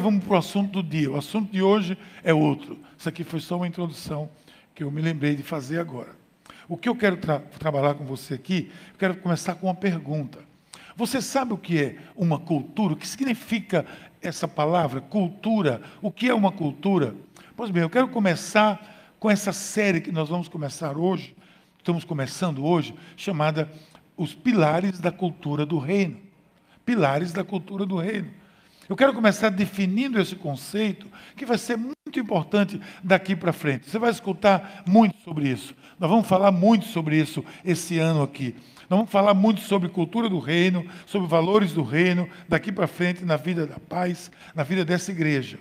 vamos para o assunto do dia. O assunto de hoje é outro. Isso aqui foi só uma introdução que eu me lembrei de fazer agora. O que eu quero tra trabalhar com você aqui, eu quero começar com uma pergunta. Você sabe o que é uma cultura? O que significa essa palavra, cultura? O que é uma cultura? Pois bem, eu quero começar com essa série que nós vamos começar hoje, estamos começando hoje, chamada Os Pilares da Cultura do Reino. Pilares da Cultura do Reino. Eu quero começar definindo esse conceito, que vai ser muito importante daqui para frente. Você vai escutar muito sobre isso. Nós vamos falar muito sobre isso esse ano aqui. Nós vamos falar muito sobre cultura do reino, sobre valores do reino, daqui para frente, na vida da paz, na vida dessa igreja.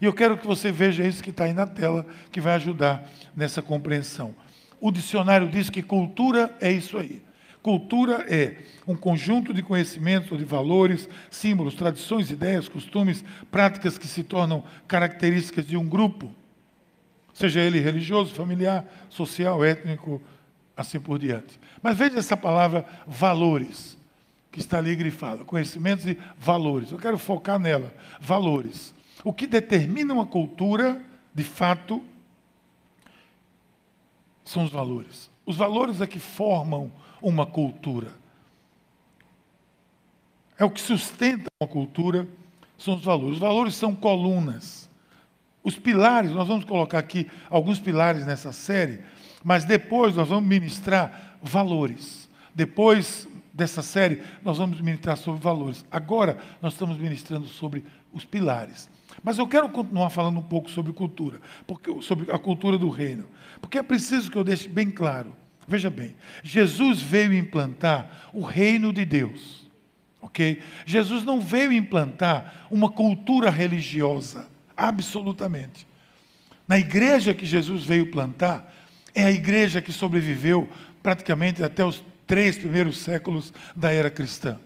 E eu quero que você veja isso que está aí na tela, que vai ajudar nessa compreensão. O dicionário diz que cultura é isso aí. Cultura é um conjunto de conhecimentos de valores, símbolos, tradições, ideias, costumes, práticas que se tornam características de um grupo, seja ele religioso, familiar, social, étnico, assim por diante. Mas veja essa palavra valores, que está ali grifada, conhecimentos e valores. Eu quero focar nela, valores. O que determina uma cultura, de fato, são os valores. Os valores é que formam uma cultura. É o que sustenta uma cultura, são os valores. Os valores são colunas. Os pilares, nós vamos colocar aqui alguns pilares nessa série, mas depois nós vamos ministrar valores. Depois dessa série, nós vamos ministrar sobre valores. Agora, nós estamos ministrando sobre os pilares. Mas eu quero continuar falando um pouco sobre cultura, porque, sobre a cultura do reino. Porque é preciso que eu deixe bem claro Veja bem, Jesus veio implantar o reino de Deus. Ok? Jesus não veio implantar uma cultura religiosa, absolutamente. Na igreja que Jesus veio plantar, é a igreja que sobreviveu praticamente até os três primeiros séculos da era cristã.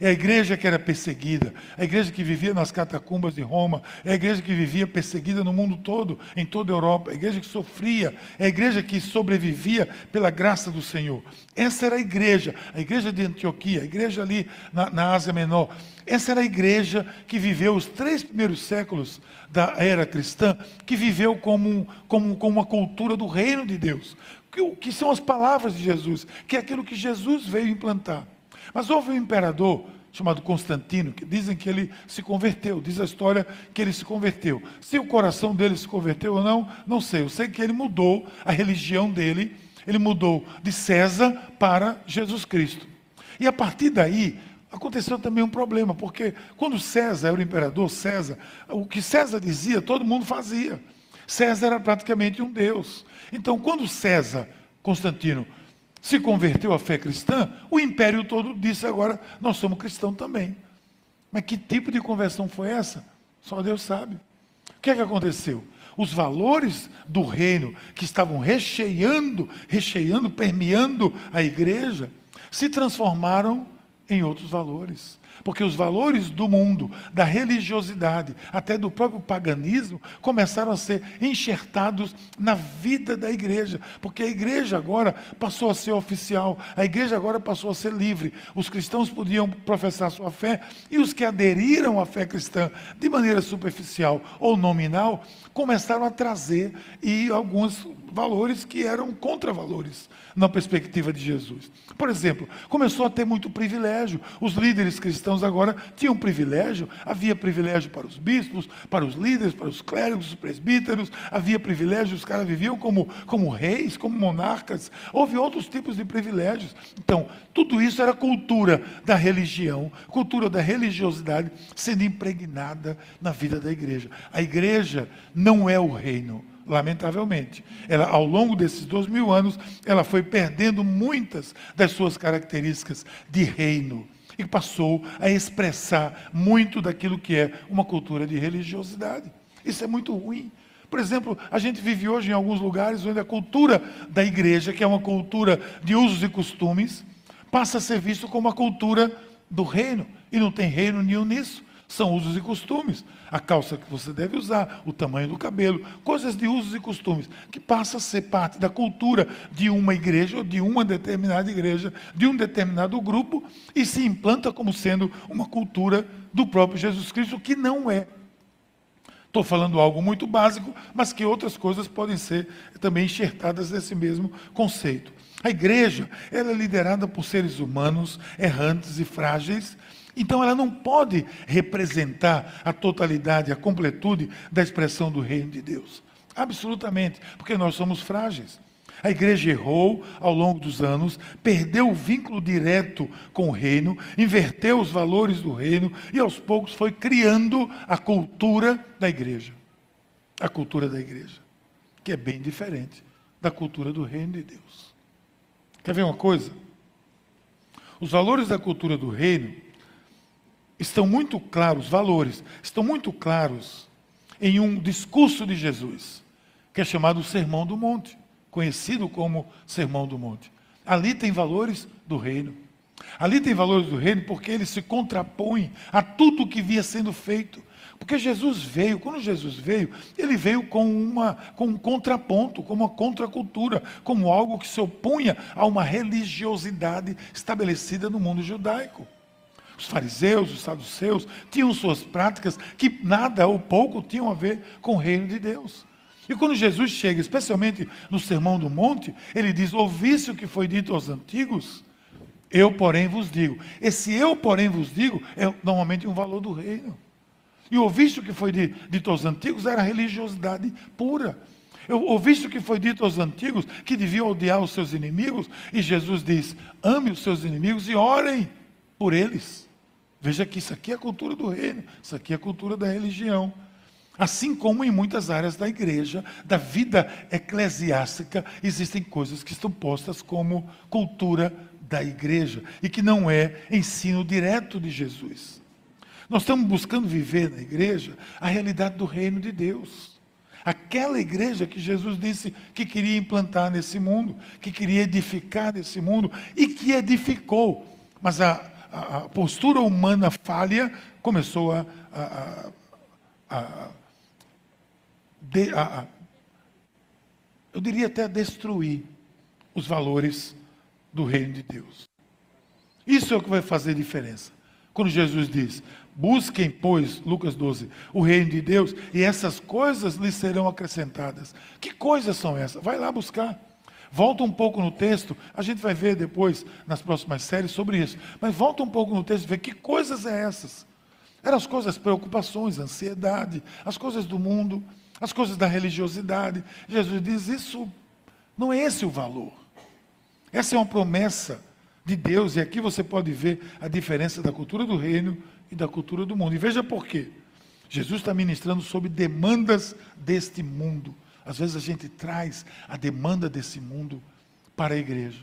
É a igreja que era perseguida, a igreja que vivia nas catacumbas de Roma, é a igreja que vivia perseguida no mundo todo, em toda a Europa, é a igreja que sofria, é a igreja que sobrevivia pela graça do Senhor. Essa era a igreja, a igreja de Antioquia, a igreja ali na, na Ásia Menor. Essa era a igreja que viveu os três primeiros séculos da era cristã, que viveu como, como, como uma cultura do reino de Deus, que, que são as palavras de Jesus, que é aquilo que Jesus veio implantar. Mas houve um imperador chamado Constantino, que dizem que ele se converteu, diz a história que ele se converteu. Se o coração dele se converteu ou não, não sei. Eu sei que ele mudou a religião dele, ele mudou de César para Jesus Cristo. E a partir daí, aconteceu também um problema, porque quando César era o imperador, César, o que César dizia, todo mundo fazia. César era praticamente um deus. Então, quando César, Constantino, se converteu à fé cristã, o império todo disse agora, nós somos cristãos também. Mas que tipo de conversão foi essa? Só Deus sabe. O que é que aconteceu? Os valores do reino que estavam recheando, recheando, permeando a igreja, se transformaram em outros valores. Porque os valores do mundo, da religiosidade, até do próprio paganismo, começaram a ser enxertados na vida da igreja. Porque a igreja agora passou a ser oficial, a igreja agora passou a ser livre. Os cristãos podiam professar sua fé e os que aderiram à fé cristã de maneira superficial ou nominal começaram a trazer e alguns valores que eram contravalores na perspectiva de Jesus. Por exemplo, começou a ter muito privilégio. Os líderes cristãos agora tinham privilégio, havia privilégio para os bispos, para os líderes, para os clérigos, os presbíteros, havia privilégio, os caras viviam como, como reis, como monarcas, houve outros tipos de privilégios. Então, tudo isso era cultura da religião, cultura da religiosidade sendo impregnada na vida da igreja. A igreja não é o reino lamentavelmente. Ela, ao longo desses dois mil anos, ela foi perdendo muitas das suas características de reino e passou a expressar muito daquilo que é uma cultura de religiosidade. Isso é muito ruim. Por exemplo, a gente vive hoje em alguns lugares onde a cultura da igreja, que é uma cultura de usos e costumes, passa a ser visto como a cultura do reino. E não tem reino nenhum nisso são usos e costumes. A calça que você deve usar, o tamanho do cabelo, coisas de usos e costumes, que passa a ser parte da cultura de uma igreja ou de uma determinada igreja, de um determinado grupo, e se implanta como sendo uma cultura do próprio Jesus Cristo, que não é. Estou falando algo muito básico, mas que outras coisas podem ser também enxertadas nesse mesmo conceito. A igreja ela é liderada por seres humanos errantes e frágeis, então ela não pode representar a totalidade, a completude da expressão do reino de Deus. Absolutamente, porque nós somos frágeis. A igreja errou ao longo dos anos, perdeu o vínculo direto com o reino, inverteu os valores do reino e aos poucos foi criando a cultura da igreja. A cultura da igreja, que é bem diferente da cultura do reino de Deus. Quer ver uma coisa? Os valores da cultura do reino estão muito claros, os valores estão muito claros em um discurso de Jesus, que é chamado Sermão do Monte conhecido como Sermão do Monte. Ali tem valores do reino. Ali tem valores do reino porque ele se contrapõe a tudo que via sendo feito. Porque Jesus veio, quando Jesus veio, ele veio com, uma, com um contraponto, como uma contracultura, como algo que se opunha a uma religiosidade estabelecida no mundo judaico. Os fariseus, os saduceus, tinham suas práticas que nada ou pouco tinham a ver com o reino de Deus. E quando Jesus chega, especialmente no Sermão do Monte, ele diz: Ouvisse o que foi dito aos antigos, eu, porém, vos digo. Esse eu, porém, vos digo é normalmente um valor do reino. E ouviste o que foi dito aos antigos era religiosidade pura. Eu, ouviste o que foi dito aos antigos que deviam odiar os seus inimigos, e Jesus diz: ame os seus inimigos e orem por eles. Veja que isso aqui é a cultura do reino, isso aqui é a cultura da religião. Assim como em muitas áreas da igreja, da vida eclesiástica, existem coisas que estão postas como cultura da igreja e que não é ensino direto de Jesus. Nós estamos buscando viver na igreja a realidade do reino de Deus. Aquela igreja que Jesus disse que queria implantar nesse mundo, que queria edificar nesse mundo e que edificou. Mas a, a, postura humana falha começou a, a a, a, eu diria até destruir os valores do reino de Deus. Isso é o que vai fazer diferença. Quando Jesus diz: Busquem, pois, Lucas 12, o reino de Deus, e essas coisas lhes serão acrescentadas. Que coisas são essas? Vai lá buscar. Volta um pouco no texto, a gente vai ver depois, nas próximas séries, sobre isso. Mas volta um pouco no texto e vê que coisas é essas. Eram as coisas, preocupações, ansiedade, as coisas do mundo as coisas da religiosidade. Jesus diz: isso não é esse o valor. Essa é uma promessa de Deus, e aqui você pode ver a diferença da cultura do reino e da cultura do mundo. E veja por quê. Jesus está ministrando sobre demandas deste mundo. Às vezes a gente traz a demanda desse mundo para a igreja.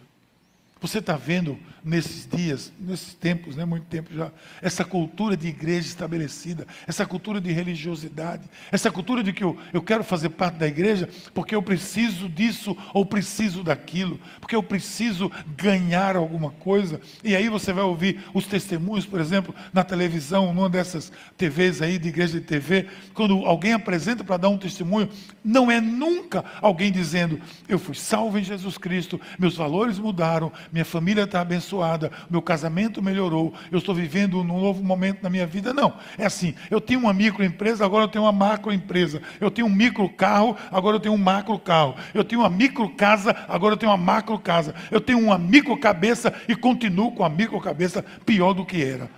Você está vendo nesses dias, nesses tempos, né, muito tempo já, essa cultura de igreja estabelecida, essa cultura de religiosidade, essa cultura de que eu, eu quero fazer parte da igreja porque eu preciso disso ou preciso daquilo, porque eu preciso ganhar alguma coisa. E aí você vai ouvir os testemunhos, por exemplo, na televisão, numa dessas TVs aí, de igreja de TV, quando alguém apresenta para dar um testemunho, não é nunca alguém dizendo: Eu fui salvo em Jesus Cristo, meus valores mudaram minha família está abençoada, meu casamento melhorou, eu estou vivendo um novo momento na minha vida. Não, é assim, eu tinha uma microempresa, agora eu tenho uma macroempresa. Eu tinha um micro carro, agora eu tenho um macro carro. Eu tinha uma micro casa, agora eu tenho uma macro casa. Eu tenho uma micro cabeça e continuo com a micro cabeça pior do que era.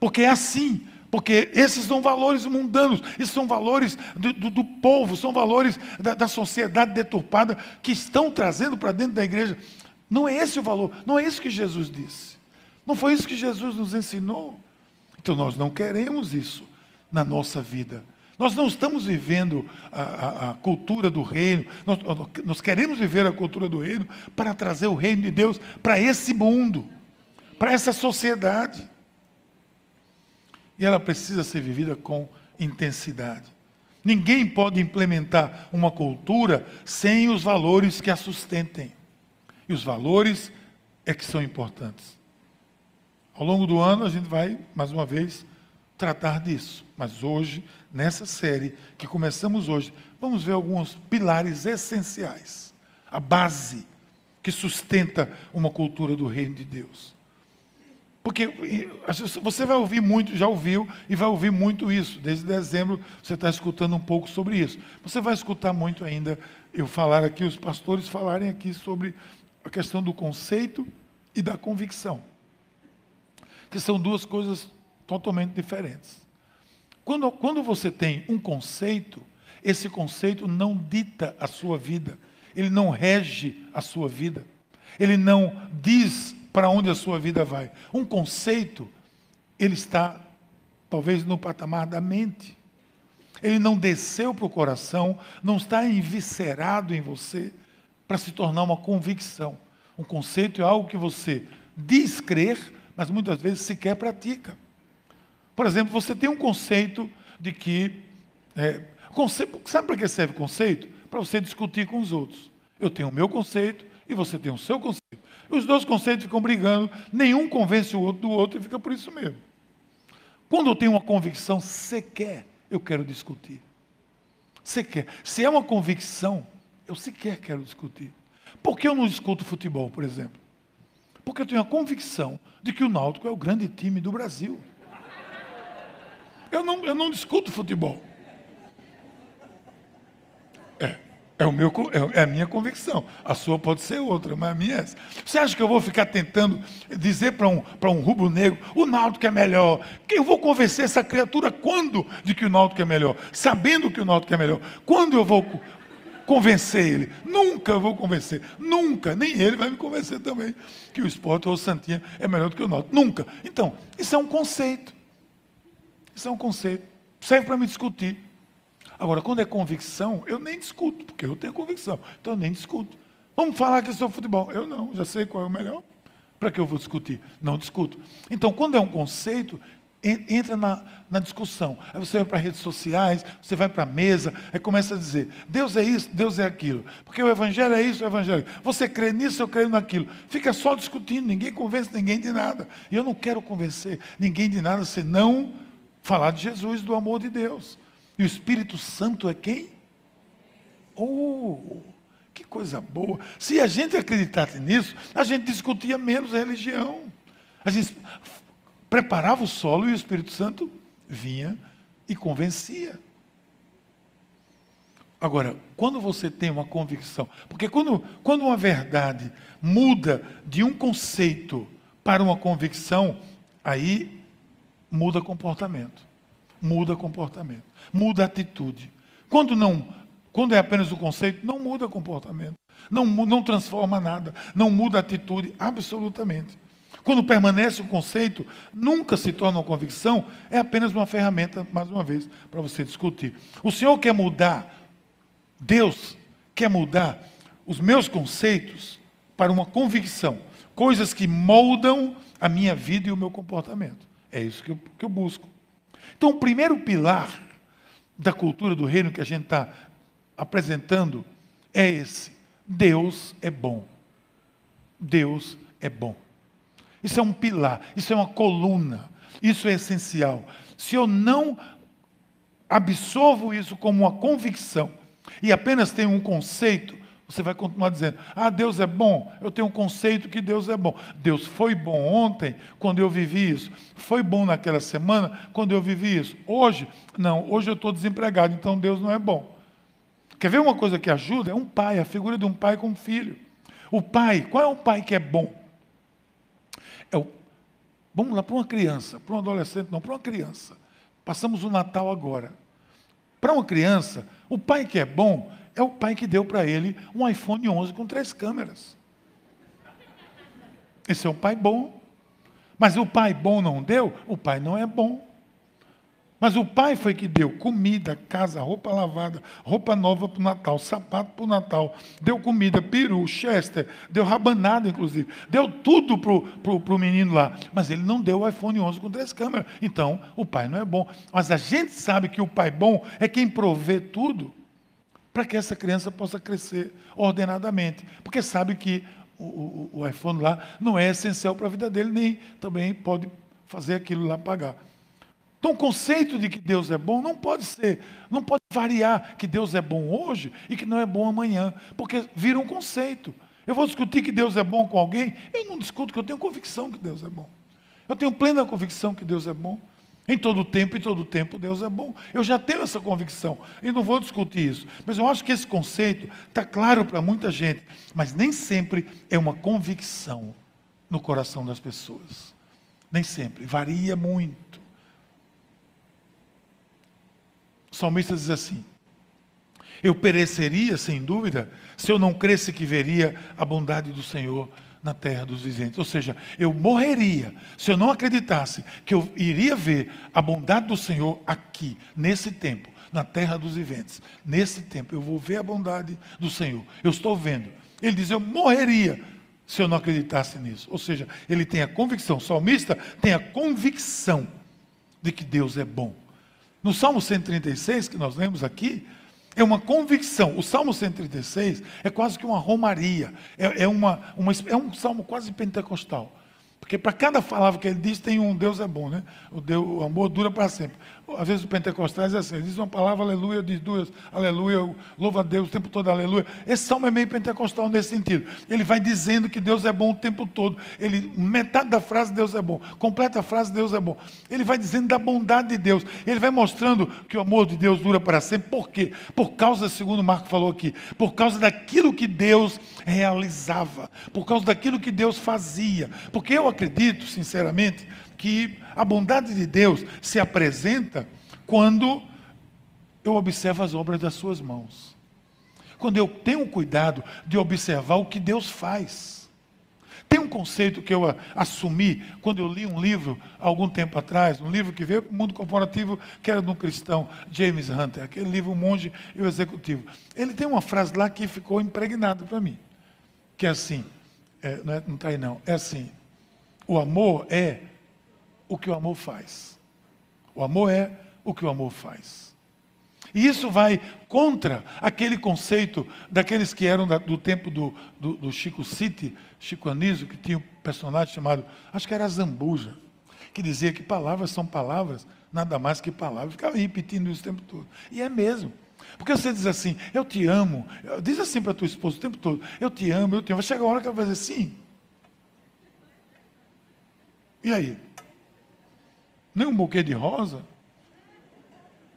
Porque é assim. Porque esses são valores mundanos, esses são valores do, do, do povo, são valores da, da sociedade deturpada que estão trazendo para dentro da igreja não é esse o valor, não é isso que Jesus disse. Não foi isso que Jesus nos ensinou. Então nós não queremos isso na nossa vida. Nós não estamos vivendo a, a, a cultura do reino, nós, nós, queremos viver a cultura do reino para trazer o reino de Deus para esse mundo, para essa sociedade. E ela precisa ser vivida com intensidade. Ninguém pode implementar uma cultura sem os valores que a sustentem. E os valores é que são importantes. Ao longo do ano, a gente vai, mais uma vez, tratar disso. Mas hoje, nessa série que começamos hoje, vamos ver alguns pilares essenciais. A base que sustenta uma cultura do reino de Deus. Porque você vai ouvir muito, já ouviu, e vai ouvir muito isso. Desde dezembro você está escutando um pouco sobre isso. Você vai escutar muito ainda eu falar aqui, os pastores falarem aqui sobre a questão do conceito e da convicção. Que são duas coisas totalmente diferentes. Quando, quando você tem um conceito, esse conceito não dita a sua vida, ele não rege a sua vida, ele não diz para onde a sua vida vai. Um conceito, ele está talvez no patamar da mente. Ele não desceu para o coração, não está enviscerado em você para se tornar uma convicção. Um conceito é algo que você diz crer, mas muitas vezes sequer pratica. Por exemplo, você tem um conceito de que. É, conceito, sabe para que serve conceito? Para você discutir com os outros. Eu tenho o meu conceito e você tem o seu conceito. Os dois conceitos ficam brigando, nenhum convence o outro do outro e fica por isso mesmo. Quando eu tenho uma convicção, sequer eu quero discutir. Sequer. Se é uma convicção, eu sequer quero discutir. Por que eu não discuto futebol, por exemplo? Porque eu tenho a convicção de que o Náutico é o grande time do Brasil. Eu não, eu não discuto futebol. É. É, o meu, é, é a minha convicção. A sua pode ser outra, mas a minha é essa. Você acha que eu vou ficar tentando dizer para um, um rubro-negro, o Náutico é melhor? Eu vou convencer essa criatura quando de que o Náutico é melhor? Sabendo que o Náutico é melhor. Quando eu vou convencer ele? Nunca vou convencer. Nunca. Nem ele vai me convencer também que o esporte ou o Santinha é melhor do que o Náutico. Nunca. Então, isso é um conceito. Isso é um conceito. Serve para me discutir. Agora, quando é convicção, eu nem discuto, porque eu tenho convicção. Então eu nem discuto. Vamos falar que sobre futebol. Eu não, já sei qual é o melhor. Para que eu vou discutir? Não discuto. Então, quando é um conceito, entra na, na discussão. Aí você vai para redes sociais, você vai para a mesa, aí começa a dizer: Deus é isso, Deus é aquilo. Porque o Evangelho é isso, o Evangelho. Você crê nisso, eu creio naquilo. Fica só discutindo, ninguém convence ninguém de nada. E eu não quero convencer ninguém de nada, senão falar de Jesus, do amor de Deus. E o Espírito Santo é quem? Oh, que coisa boa. Se a gente acreditasse nisso, a gente discutia menos a religião. A gente preparava o solo e o Espírito Santo vinha e convencia. Agora, quando você tem uma convicção, porque quando, quando uma verdade muda de um conceito para uma convicção, aí muda comportamento. Muda comportamento muda atitude. Quando não, quando é apenas o conceito, não muda comportamento. Não, não transforma nada, não muda atitude absolutamente. Quando permanece o conceito, nunca se torna uma convicção, é apenas uma ferramenta, mais uma vez, para você discutir. O Senhor quer mudar, Deus quer mudar os meus conceitos para uma convicção, coisas que moldam a minha vida e o meu comportamento. É isso que eu, que eu busco. Então, o primeiro pilar da cultura do reino que a gente está apresentando é esse: Deus é bom. Deus é bom. Isso é um pilar, isso é uma coluna, isso é essencial. Se eu não absorvo isso como uma convicção e apenas tenho um conceito, você vai continuar dizendo: Ah, Deus é bom. Eu tenho um conceito que Deus é bom. Deus foi bom ontem, quando eu vivi isso. Foi bom naquela semana, quando eu vivi isso. Hoje, não. Hoje eu estou desempregado, então Deus não é bom. Quer ver uma coisa que ajuda? É um pai, a figura de um pai com um filho. O pai, qual é o pai que é bom? É o, vamos lá, para uma criança, para um adolescente, não, para uma criança. Passamos o Natal agora. Para uma criança, o pai que é bom é o pai que deu para ele um iPhone 11 com três câmeras. Esse é o pai bom. Mas o pai bom não deu, o pai não é bom. Mas o pai foi que deu comida, casa, roupa lavada, roupa nova para o Natal, sapato para o Natal, deu comida, peru, chester, deu rabanada, inclusive. Deu tudo para o menino lá. Mas ele não deu o iPhone 11 com três câmeras. Então, o pai não é bom. Mas a gente sabe que o pai bom é quem provê tudo para que essa criança possa crescer ordenadamente. Porque sabe que o, o, o iPhone lá não é essencial para a vida dele, nem também pode fazer aquilo lá pagar. Então, o conceito de que Deus é bom não pode ser, não pode variar que Deus é bom hoje e que não é bom amanhã, porque vira um conceito. Eu vou discutir que Deus é bom com alguém, eu não discuto, porque eu tenho convicção que Deus é bom. Eu tenho plena convicção que Deus é bom. Em todo tempo, em todo tempo, Deus é bom. Eu já tenho essa convicção e não vou discutir isso. Mas eu acho que esse conceito está claro para muita gente, mas nem sempre é uma convicção no coração das pessoas. Nem sempre, varia muito. O salmista diz assim: Eu pereceria, sem dúvida, se eu não cresce que veria a bondade do Senhor na terra dos viventes. Ou seja, eu morreria se eu não acreditasse que eu iria ver a bondade do Senhor aqui, nesse tempo, na terra dos viventes. Nesse tempo, eu vou ver a bondade do Senhor. Eu estou vendo. Ele diz: Eu morreria se eu não acreditasse nisso. Ou seja, ele tem a convicção, o salmista tem a convicção de que Deus é bom. No Salmo 136, que nós lemos aqui, é uma convicção. O Salmo 136 é quase que uma romaria. É, é, uma, uma, é um salmo quase pentecostal. Porque para cada palavra que ele diz, tem um Deus é bom, né? O, Deus, o amor dura para sempre. Às vezes o pentecostais é assim, diz uma palavra, aleluia, diz duas, aleluia, louva a Deus o tempo todo, aleluia. Esse salmo é meio pentecostal nesse sentido. Ele vai dizendo que Deus é bom o tempo todo. Ele, metade da frase, Deus é bom. Completa a frase, Deus é bom. Ele vai dizendo da bondade de Deus. Ele vai mostrando que o amor de Deus dura para sempre. Por quê? Por causa, segundo Marco falou aqui, por causa daquilo que Deus realizava, por causa daquilo que Deus fazia. Porque eu acredito, sinceramente, que a bondade de Deus se apresenta quando eu observo as obras das suas mãos. Quando eu tenho cuidado de observar o que Deus faz. Tem um conceito que eu assumi quando eu li um livro algum tempo atrás, um livro que veio para o mundo corporativo, que era de um cristão, James Hunter, aquele livro O Monge e o Executivo. Ele tem uma frase lá que ficou impregnada para mim, que é assim, é, não está aí não, é assim, o amor é o que o amor faz. O amor é o que o amor faz. E isso vai contra aquele conceito daqueles que eram da, do tempo do, do, do, Chico City, Chico Anísio, que tinha um personagem chamado, acho que era Zambuja, que dizia que palavras são palavras, nada mais que palavras. Ficava repetindo isso o tempo todo. E é mesmo. Porque você diz assim, eu te amo, diz assim para tua esposa o tempo todo, eu te amo, eu te amo. Vai chegar a hora que ela vai dizer sim. E aí? Nem um buquê de rosa,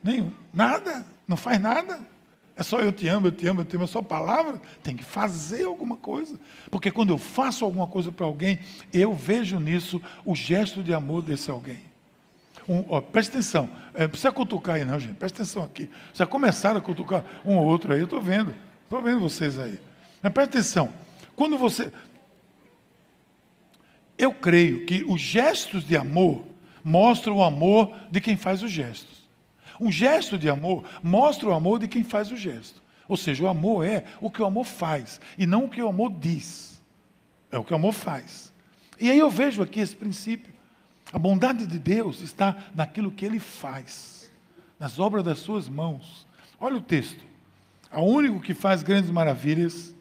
nem nada, não faz nada. É só eu te amo, eu te amo, eu te amo, é só palavra. Tem que fazer alguma coisa. Porque quando eu faço alguma coisa para alguém, eu vejo nisso o gesto de amor desse alguém. Um, ó, presta atenção, é, não precisa cutucar aí não, gente, presta atenção aqui. Já começaram a cutucar um ou outro aí, eu estou vendo, estou vendo vocês aí. Mas presta atenção, quando você. Eu creio que os gestos de amor mostra o amor de quem faz os gestos. Um gesto de amor mostra o amor de quem faz o gesto. Ou seja, o amor é o que o amor faz e não o que o amor diz. É o que o amor faz. E aí eu vejo aqui esse princípio. A bondade de Deus está naquilo que ele faz, nas obras das suas mãos. Olha o texto. O único que faz grandes maravilhas,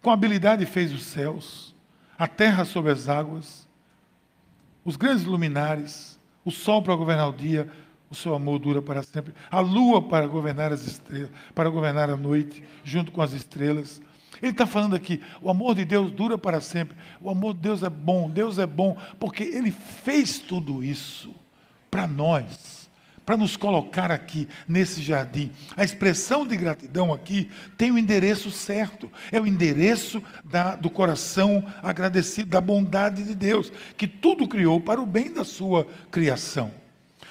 com habilidade fez os céus, a terra sobre as águas, os grandes luminares, o sol para governar o dia, o seu amor dura para sempre, a lua para governar as estrelas, para governar a noite, junto com as estrelas. Ele está falando aqui, o amor de Deus dura para sempre. O amor de Deus é bom, Deus é bom, porque Ele fez tudo isso para nós para nos colocar aqui nesse jardim. A expressão de gratidão aqui tem o endereço certo, é o endereço da, do coração agradecido, da bondade de Deus, que tudo criou para o bem da sua criação.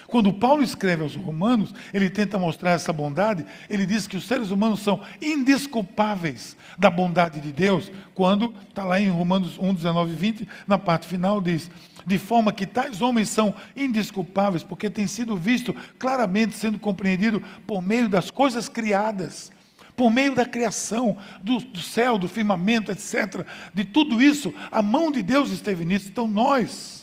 Quando Paulo escreve aos Romanos, ele tenta mostrar essa bondade, ele diz que os seres humanos são indesculpáveis da bondade de Deus, quando está lá em Romanos 1, 19 e 20, na parte final diz: de forma que tais homens são indesculpáveis, porque tem sido visto claramente sendo compreendido por meio das coisas criadas, por meio da criação, do, do céu, do firmamento, etc. De tudo isso, a mão de Deus esteve nisso. Então nós,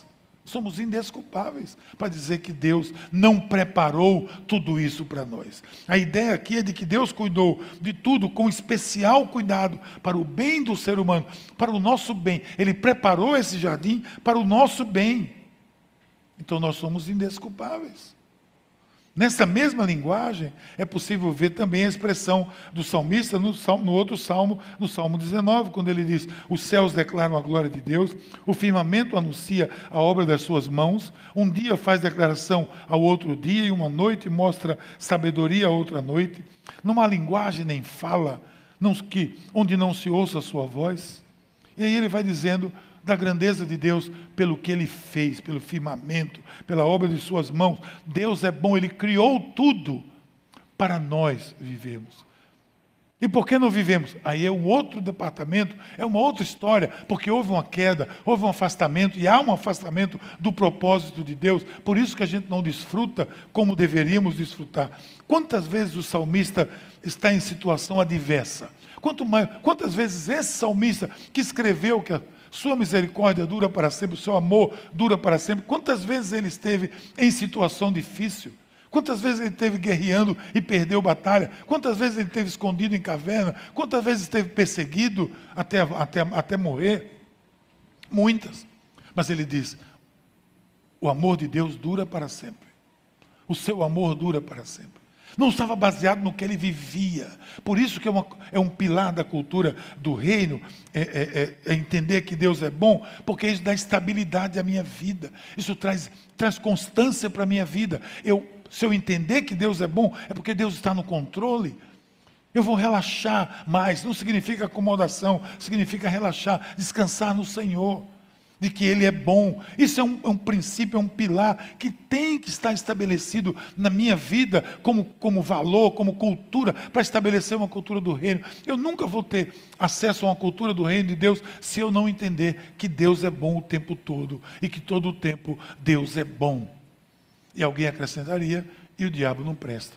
Somos indesculpáveis para dizer que Deus não preparou tudo isso para nós. A ideia aqui é de que Deus cuidou de tudo com especial cuidado para o bem do ser humano, para o nosso bem. Ele preparou esse jardim para o nosso bem. Então nós somos indesculpáveis. Nessa mesma linguagem, é possível ver também a expressão do salmista no, no, outro salmo, no Salmo 19, quando ele diz: Os céus declaram a glória de Deus, o firmamento anuncia a obra das suas mãos, um dia faz declaração ao outro dia, e uma noite mostra sabedoria a outra noite. Numa linguagem nem fala, não, que, onde não se ouça a sua voz. E aí ele vai dizendo da grandeza de Deus pelo que ele fez, pelo firmamento, pela obra de suas mãos. Deus é bom, ele criou tudo para nós vivermos. E por que não vivemos? Aí é um outro departamento, é uma outra história, porque houve uma queda, houve um afastamento, e há um afastamento do propósito de Deus, por isso que a gente não desfruta como deveríamos desfrutar. Quantas vezes o salmista está em situação adversa? Quanto mais, quantas vezes esse salmista que escreveu que sua misericórdia dura para sempre, o seu amor dura para sempre. Quantas vezes ele esteve em situação difícil? Quantas vezes ele esteve guerreando e perdeu batalha? Quantas vezes ele esteve escondido em caverna? Quantas vezes esteve perseguido até, até, até morrer? Muitas. Mas ele diz: o amor de Deus dura para sempre. O seu amor dura para sempre. Não estava baseado no que ele vivia. Por isso que é, uma, é um pilar da cultura do reino, é, é, é, é, entender que Deus é bom, porque isso dá estabilidade à minha vida. Isso traz, traz constância para a minha vida. Eu, se eu entender que Deus é bom, é porque Deus está no controle. Eu vou relaxar mais. Não significa acomodação, significa relaxar, descansar no Senhor de que Ele é bom. Isso é um, é um, princípio, é um pilar que tem que estar estabelecido na minha vida como, como valor, como cultura, para estabelecer uma cultura do reino. Eu nunca vou ter acesso a uma cultura do reino de Deus se eu não entender que Deus é bom o tempo todo e que todo o tempo Deus é bom. E alguém acrescentaria, e o diabo não presta.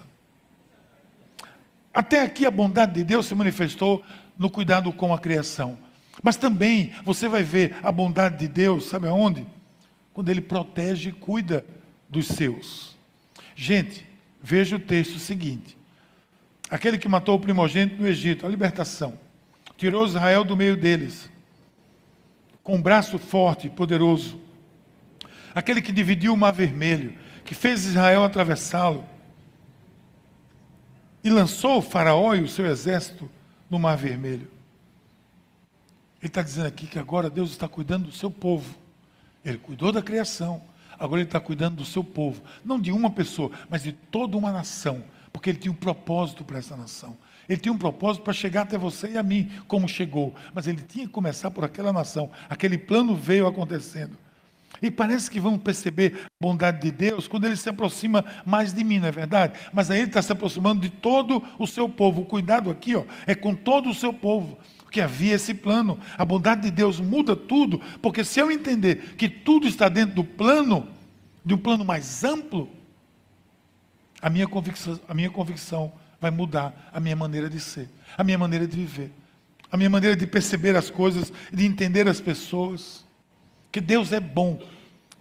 Até aqui a bondade de Deus se manifestou no cuidado com a criação. Mas também você vai ver a bondade de Deus, sabe aonde? Quando Ele protege e cuida dos seus. Gente, veja o texto seguinte: aquele que matou o primogênito no Egito, a libertação, tirou Israel do meio deles, com um braço forte e poderoso, aquele que dividiu o mar vermelho, que fez Israel atravessá-lo, e lançou o Faraó e o seu exército no mar vermelho. Ele está dizendo aqui que agora Deus está cuidando do seu povo. Ele cuidou da criação, agora Ele está cuidando do seu povo. Não de uma pessoa, mas de toda uma nação. Porque Ele tinha um propósito para essa nação. Ele tinha um propósito para chegar até você e a mim, como chegou. Mas Ele tinha que começar por aquela nação. Aquele plano veio acontecendo. E parece que vamos perceber a bondade de Deus quando ele se aproxima mais de mim, não é verdade? Mas aí ele está se aproximando de todo o seu povo. O cuidado aqui ó, é com todo o seu povo porque havia esse plano. A bondade de Deus muda tudo, porque se eu entender que tudo está dentro do plano, de um plano mais amplo, a minha convicção, a minha convicção vai mudar a minha maneira de ser, a minha maneira de viver, a minha maneira de perceber as coisas, de entender as pessoas. Que Deus é bom.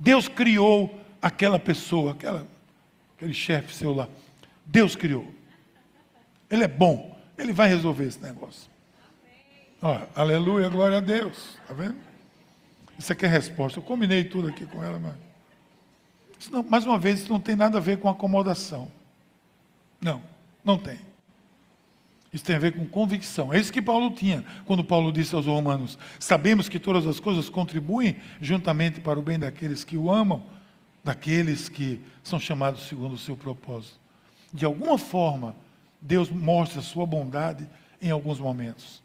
Deus criou aquela pessoa, aquela, aquele chefe seu lá. Deus criou. Ele é bom. Ele vai resolver esse negócio. Ó, aleluia, glória a Deus. Está vendo? Isso aqui é resposta. Eu combinei tudo aqui com ela, mas. Não, mais uma vez, isso não tem nada a ver com acomodação. Não, não tem. Isso tem a ver com convicção. É isso que Paulo tinha quando Paulo disse aos Romanos: Sabemos que todas as coisas contribuem juntamente para o bem daqueles que o amam, daqueles que são chamados segundo o seu propósito. De alguma forma, Deus mostra a sua bondade em alguns momentos.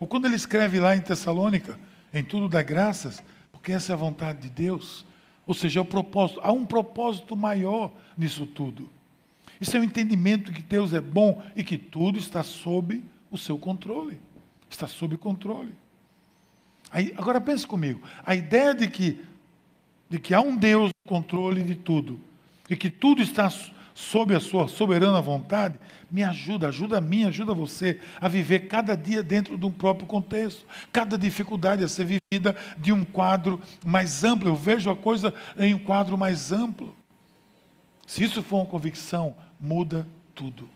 Ou quando ele escreve lá em Tessalônica, em tudo dá graças, porque essa é a vontade de Deus. Ou seja, é o propósito. Há um propósito maior nisso tudo. Isso é o um entendimento que Deus é bom e que tudo está sob o seu controle. Está sob controle. Aí, agora pense comigo. A ideia de que, de que há um Deus no controle de tudo e que tudo está sob a sua soberana vontade, me ajuda, ajuda a mim, ajuda você a viver cada dia dentro de um próprio contexto, cada dificuldade a ser vivida de um quadro mais amplo. Eu vejo a coisa em um quadro mais amplo. Se isso for uma convicção, muda tudo.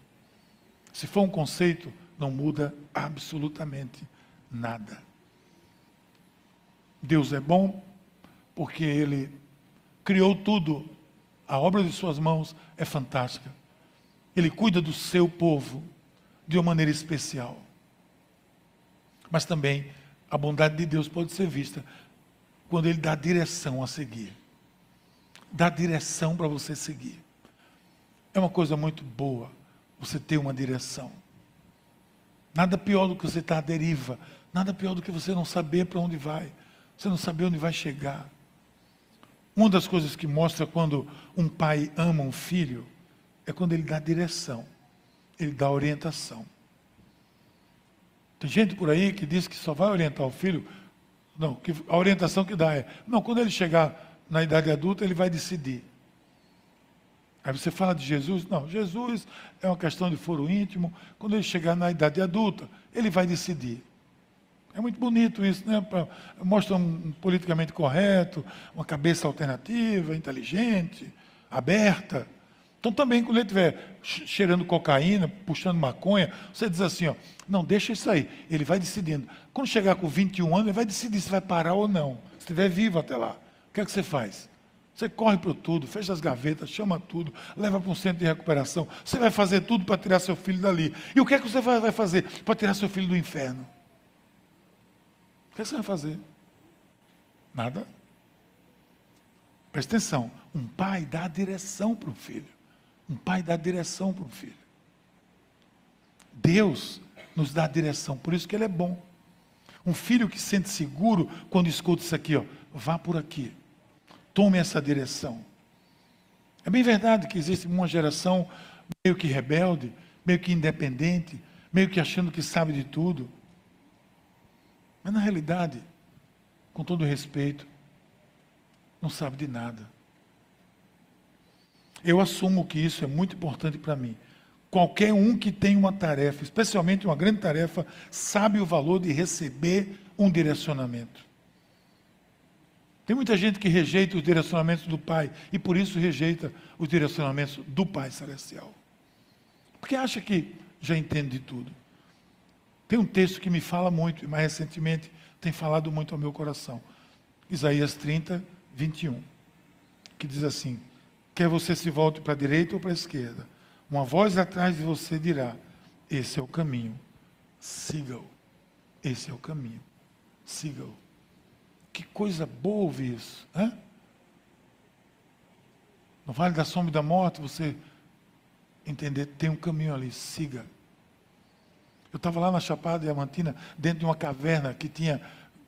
Se for um conceito, não muda absolutamente nada. Deus é bom porque Ele criou tudo A obra de suas mãos é fantástica. Ele cuida do seu povo de uma maneira especial. Mas também a bondade de Deus pode ser vista quando Ele dá direção a seguir. Dá direção para você seguir. É uma coisa muito boa você ter uma direção. Nada pior do que você estar à deriva. Nada pior do que você não saber para onde vai. Você não saber onde vai chegar. Uma das coisas que mostra quando um pai ama um filho é quando ele dá direção, ele dá orientação. Tem gente por aí que diz que só vai orientar o filho, não, que a orientação que dá é, não, quando ele chegar na idade adulta, ele vai decidir. Aí você fala de Jesus, não, Jesus é uma questão de foro íntimo, quando ele chegar na idade adulta, ele vai decidir. É muito bonito isso, né? Mostra um politicamente correto, uma cabeça alternativa, inteligente, aberta. Então também quando ele estiver cheirando cocaína, puxando maconha, você diz assim, ó, não, deixa isso aí. Ele vai decidindo. Quando chegar com 21 anos, ele vai decidir se vai parar ou não. Se estiver vivo até lá. O que é que você faz? Você corre para tudo, fecha as gavetas, chama tudo, leva para um centro de recuperação. Você vai fazer tudo para tirar seu filho dali. E o que é que você vai fazer para tirar seu filho do inferno? O que você vai fazer? Nada. Presta atenção. Um pai dá direção para o filho. Um pai dá direção para o filho. Deus nos dá direção, por isso que ele é bom. Um filho que se sente seguro quando escuta isso aqui, ó, vá por aqui. Tome essa direção. É bem verdade que existe uma geração meio que rebelde, meio que independente, meio que achando que sabe de tudo. Mas na realidade, com todo respeito, não sabe de nada. Eu assumo que isso é muito importante para mim. Qualquer um que tem uma tarefa, especialmente uma grande tarefa, sabe o valor de receber um direcionamento. Tem muita gente que rejeita os direcionamentos do Pai e por isso rejeita os direcionamentos do Pai Celestial. Porque acha que já entende de tudo. Tem um texto que me fala muito, e mais recentemente tem falado muito ao meu coração. Isaías 30, 21. Que diz assim: Quer você se volte para a direita ou para a esquerda, uma voz atrás de você dirá: Esse é o caminho, siga-o. Esse é o caminho, siga-o. Que coisa boa ouvir isso, né? No vale da sombra e da morte, você entender, tem um caminho ali, siga. Eu estava lá na Chapada Diamantina, dentro de uma caverna que tinha,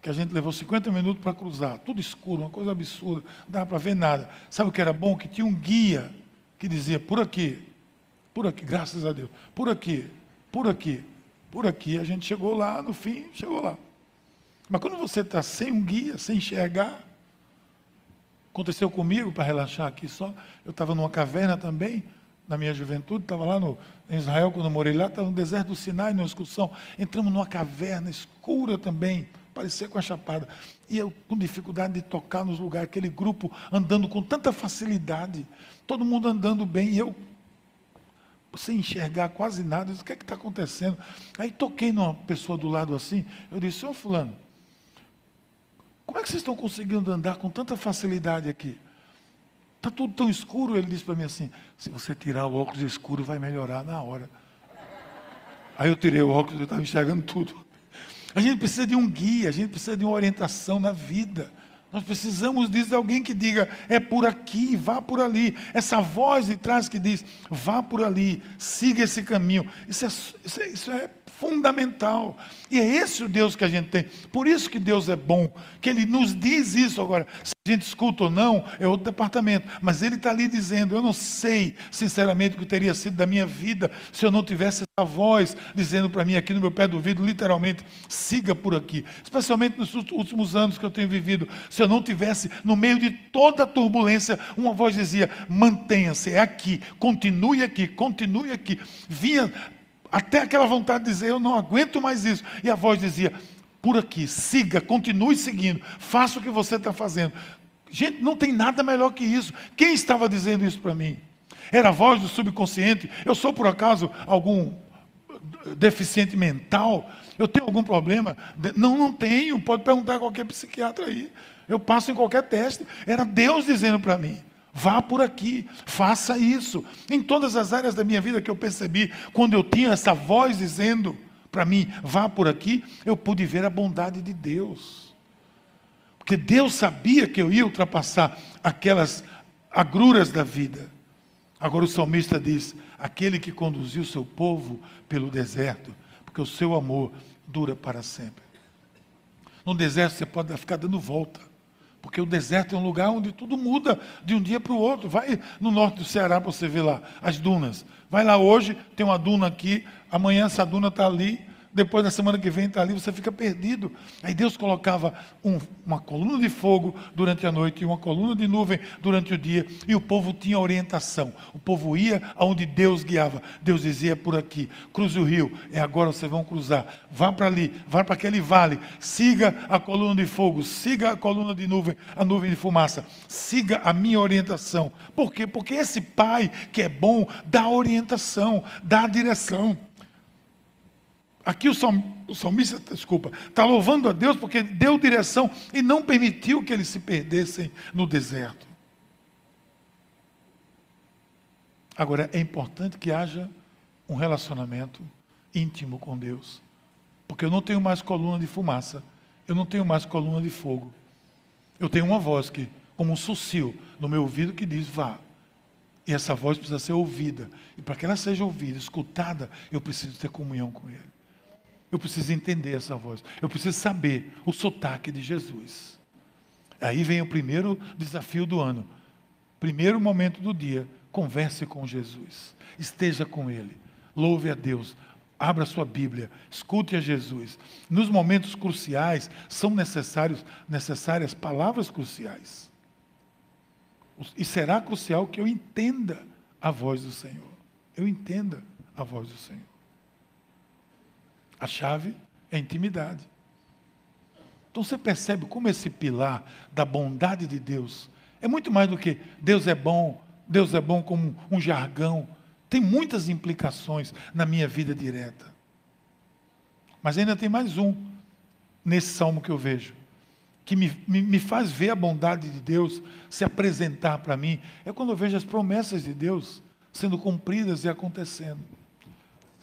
que a gente levou 50 minutos para cruzar, tudo escuro, uma coisa absurda, não dava para ver nada. Sabe o que era bom? Que tinha um guia que dizia, por aqui, por aqui, graças a Deus, por aqui, por aqui, por aqui. A gente chegou lá, no fim, chegou lá. Mas quando você está sem um guia, sem enxergar, aconteceu comigo, para relaxar aqui só, eu estava numa caverna também, na minha juventude, estava lá no, em Israel, quando eu morei lá, estava no deserto do Sinai, numa excursão. Entramos numa caverna escura também, parecia com a chapada. E eu com dificuldade de tocar nos lugares, aquele grupo andando com tanta facilidade, todo mundo andando bem, e eu sem enxergar quase nada, eu disse, o que é que está acontecendo? Aí toquei numa pessoa do lado assim, eu disse, senhor fulano, como é que vocês estão conseguindo andar com tanta facilidade aqui? Está tudo tão escuro. Ele disse para mim assim: se você tirar o óculos escuro, vai melhorar na hora. Aí eu tirei o óculos, eu estava enxergando tudo. A gente precisa de um guia, a gente precisa de uma orientação na vida. Nós precisamos de alguém que diga, é por aqui, vá por ali. Essa voz de trás que diz, vá por ali, siga esse caminho. Isso é, isso é, isso é fundamental. E é esse o Deus que a gente tem. Por isso que Deus é bom, que Ele nos diz isso agora. Se a gente escuta ou não, é outro departamento. Mas Ele está ali dizendo: Eu não sei, sinceramente, o que teria sido da minha vida se eu não tivesse essa voz dizendo para mim aqui no meu pé do ouvido, literalmente, siga por aqui. Especialmente nos últimos anos que eu tenho vivido. Se eu não tivesse, no meio de toda a turbulência, uma voz dizia: Mantenha-se, é aqui, continue aqui, continue aqui. Vinha até aquela vontade de dizer: Eu não aguento mais isso. E a voz dizia: Por aqui, siga, continue seguindo, faça o que você está fazendo. Gente, não tem nada melhor que isso. Quem estava dizendo isso para mim? Era a voz do subconsciente. Eu sou, por acaso, algum deficiente mental? Eu tenho algum problema? Não, não tenho. Pode perguntar a qualquer psiquiatra aí. Eu passo em qualquer teste. Era Deus dizendo para mim: Vá por aqui, faça isso. Em todas as áreas da minha vida que eu percebi, quando eu tinha essa voz dizendo para mim, vá por aqui, eu pude ver a bondade de Deus. Porque Deus sabia que eu ia ultrapassar aquelas agruras da vida. Agora o salmista diz: aquele que conduziu seu povo pelo deserto, porque o seu amor dura para sempre. No deserto você pode ficar dando volta. Porque o deserto é um lugar onde tudo muda de um dia para o outro. Vai no norte do Ceará para você ver lá as dunas. Vai lá hoje, tem uma duna aqui, amanhã essa duna está ali, depois na semana que vem está ali, você fica perdido. Aí Deus colocava um, uma coluna de fogo durante a noite e uma coluna de nuvem durante o dia, e o povo tinha orientação. O povo ia aonde Deus guiava. Deus dizia é por aqui, cruze o rio, é agora vocês vão cruzar. Vá para ali, vá para aquele vale, siga a coluna de fogo, siga a coluna de nuvem, a nuvem de fumaça, siga a minha orientação. Por quê? Porque esse pai que é bom dá orientação, dá direção. Aqui o, salmista, desculpa, está louvando a Deus porque deu direção e não permitiu que eles se perdessem no deserto. Agora, é importante que haja um relacionamento íntimo com Deus. Porque eu não tenho mais coluna de fumaça, eu não tenho mais coluna de fogo. Eu tenho uma voz que, como um sucio no meu ouvido, que diz: vá. E essa voz precisa ser ouvida. E para que ela seja ouvida, escutada, eu preciso ter comunhão com Ele. Eu preciso entender essa voz. Eu preciso saber o sotaque de Jesus. Aí vem o primeiro desafio do ano. Primeiro momento do dia, converse com Jesus. Esteja com Ele. Louve a Deus. Abra sua Bíblia, escute a Jesus. Nos momentos cruciais são necessários, necessárias palavras cruciais. E será crucial que eu entenda a voz do Senhor. Eu entenda a voz do Senhor. A chave é a intimidade. Então você percebe como esse pilar da bondade de Deus é muito mais do que Deus é bom, Deus é bom como um jargão. Tem muitas implicações na minha vida direta. Mas ainda tem mais um nesse salmo que eu vejo, que me, me, me faz ver a bondade de Deus se apresentar para mim, é quando eu vejo as promessas de Deus sendo cumpridas e acontecendo.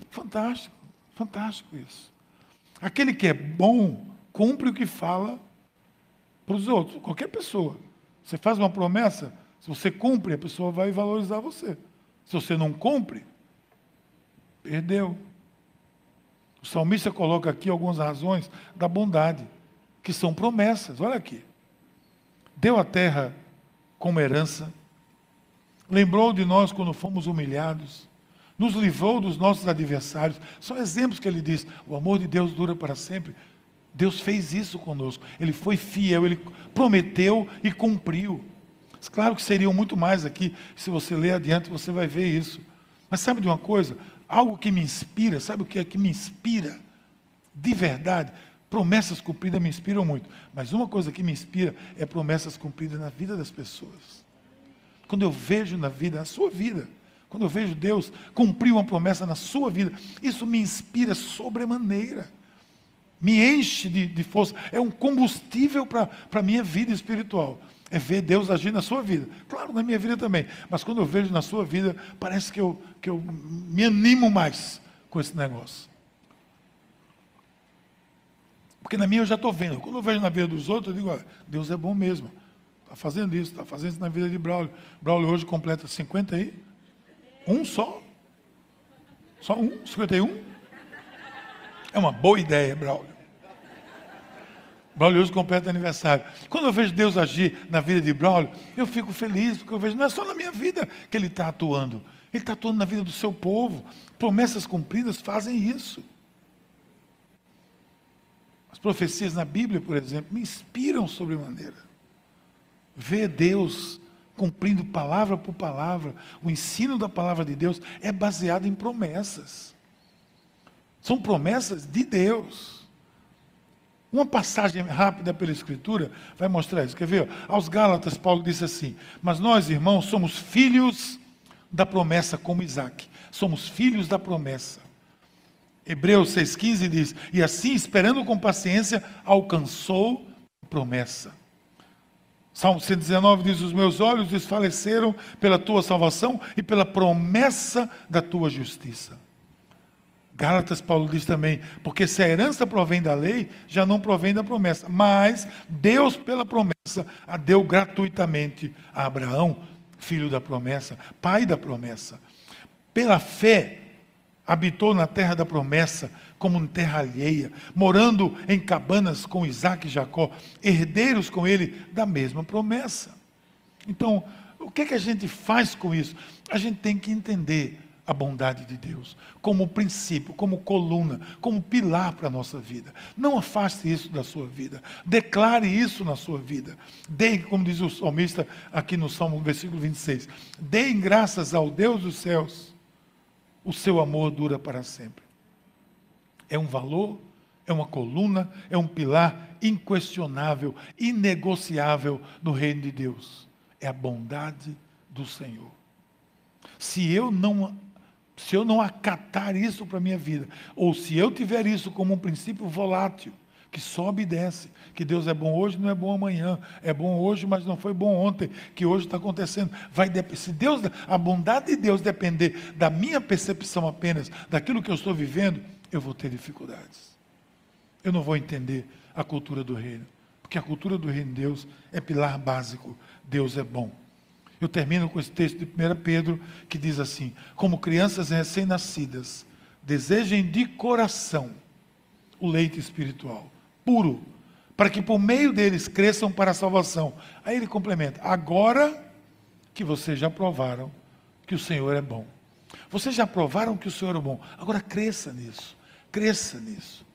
Fantástico. Fantástico isso. Aquele que é bom, cumpre o que fala para os outros, qualquer pessoa. Você faz uma promessa, se você cumpre, a pessoa vai valorizar você. Se você não cumpre, perdeu. O salmista coloca aqui algumas razões da bondade, que são promessas. Olha aqui. Deu a terra como herança, lembrou de nós quando fomos humilhados, nos livrou dos nossos adversários. São exemplos que ele diz: o amor de Deus dura para sempre. Deus fez isso conosco. Ele foi fiel, ele prometeu e cumpriu. Claro que seriam muito mais aqui. Se você ler adiante, você vai ver isso. Mas sabe de uma coisa? Algo que me inspira, sabe o que é que me inspira? De verdade, promessas cumpridas me inspiram muito. Mas uma coisa que me inspira é promessas cumpridas na vida das pessoas. Quando eu vejo na vida, na sua vida, quando eu vejo Deus cumprir uma promessa na sua vida, isso me inspira sobremaneira. Me enche de, de força. É um combustível para a minha vida espiritual. É ver Deus agir na sua vida. Claro, na minha vida também. Mas quando eu vejo na sua vida, parece que eu, que eu me animo mais com esse negócio. Porque na minha eu já estou vendo. Quando eu vejo na vida dos outros, eu digo, olha, Deus é bom mesmo. Está fazendo isso, está fazendo isso na vida de Braulio. Braulio hoje completa 50 aí. Um só? Só um? 51? É uma boa ideia, Braulio. Braulio hoje completa aniversário. Quando eu vejo Deus agir na vida de Braulio, eu fico feliz, porque eu vejo, não é só na minha vida que Ele está atuando. Ele está atuando na vida do seu povo. Promessas cumpridas fazem isso. As profecias na Bíblia, por exemplo, me inspiram sobremaneira. Ver Deus cumprindo palavra por palavra. O ensino da palavra de Deus é baseado em promessas. São promessas de Deus. Uma passagem rápida pela Escritura vai mostrar isso. Quer ver? Aos Gálatas, Paulo disse assim: Mas nós, irmãos, somos filhos da promessa, como Isaac. Somos filhos da promessa. Hebreus 6,15 diz: E assim, esperando com paciência, alcançou a promessa. Salmo 119 diz: Os meus olhos desfaleceram pela tua salvação e pela promessa da tua justiça. Gálatas, Paulo diz também, porque se a herança provém da lei, já não provém da promessa. Mas Deus, pela promessa, a deu gratuitamente a Abraão, filho da promessa, pai da promessa. Pela fé, habitou na terra da promessa, como em terra alheia, morando em cabanas com Isaac e Jacó, herdeiros com ele da mesma promessa. Então, o que, é que a gente faz com isso? A gente tem que entender a bondade de Deus como princípio, como coluna, como pilar para a nossa vida. Não afaste isso da sua vida. Declare isso na sua vida. Dê, como diz o salmista aqui no Salmo, versículo 26, deem graças ao Deus dos céus. O seu amor dura para sempre é um valor, é uma coluna, é um pilar inquestionável, inegociável no reino de Deus. É a bondade do Senhor. Se eu não se eu não acatar isso para a minha vida, ou se eu tiver isso como um princípio volátil, que sobe e desce, que Deus é bom hoje, não é bom amanhã, é bom hoje, mas não foi bom ontem, que hoje está acontecendo. Vai se Deus, a bondade de Deus depender da minha percepção apenas, daquilo que eu estou vivendo, eu vou ter dificuldades. Eu não vou entender a cultura do reino, porque a cultura do reino de Deus é pilar básico. Deus é bom. Eu termino com esse texto de 1 Pedro que diz assim: Como crianças recém-nascidas, desejem de coração o leite espiritual, puro, para que por meio deles cresçam para a salvação. Aí ele complementa: Agora que vocês já provaram que o Senhor é bom. Vocês já provaram que o Senhor é bom. Agora cresça nisso. Cresça nisso.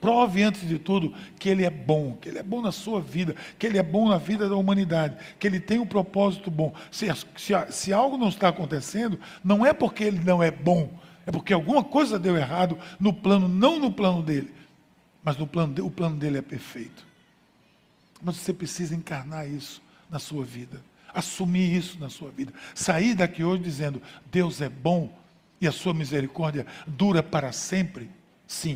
Prove antes de tudo que Ele é bom, que Ele é bom na sua vida, que Ele é bom na vida da humanidade, que Ele tem um propósito bom. Se, se, se algo não está acontecendo, não é porque Ele não é bom, é porque alguma coisa deu errado no plano, não no plano dele, mas no plano, o plano dele é perfeito. Mas você precisa encarnar isso na sua vida, assumir isso na sua vida, sair daqui hoje dizendo: Deus é bom e a sua misericórdia dura para sempre. Sim.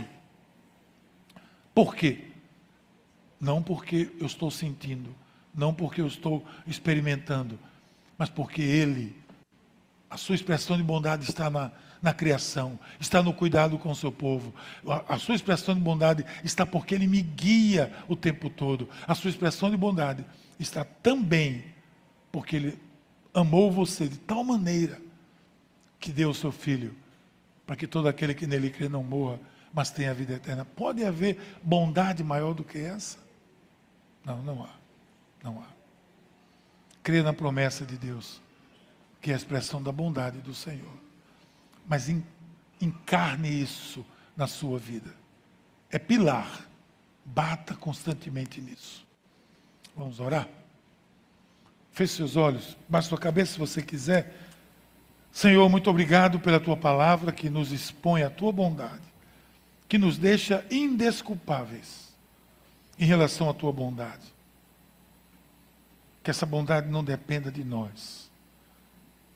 Por quê? Não porque eu estou sentindo, não porque eu estou experimentando, mas porque Ele, a sua expressão de bondade está na, na criação, está no cuidado com o seu povo. A, sua expressão de bondade está porque Ele me guia o tempo todo. A sua expressão de bondade está também porque Ele amou você de tal maneira que deu o seu Filho, para que todo aquele que nele crê não morra, mas tem a vida eterna. Pode haver bondade maior do que essa? Não, não há. Não há. Crê na promessa de Deus, que é a expressão da bondade do Senhor. Mas encarne isso na sua vida. É pilar. Bata constantemente nisso. Vamos orar? Feche seus olhos, baixe sua cabeça se você quiser. Senhor, muito obrigado pela tua palavra que nos expõe a tua bondade que nos deixa indesculpáveis em relação à tua bondade. Que essa bondade não dependa de nós,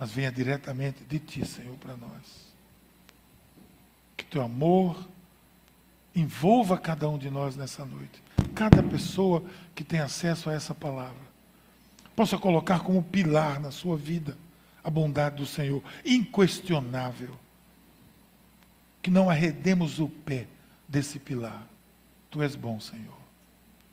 mas venha diretamente de ti, Senhor, para nós. Que teu amor envolva cada um de nós nessa noite. Cada pessoa que tem acesso a essa palavra possa colocar como pilar na sua vida a bondade do Senhor, inquestionável que não arredemos o pé desse pilar. Tu és bom, Senhor.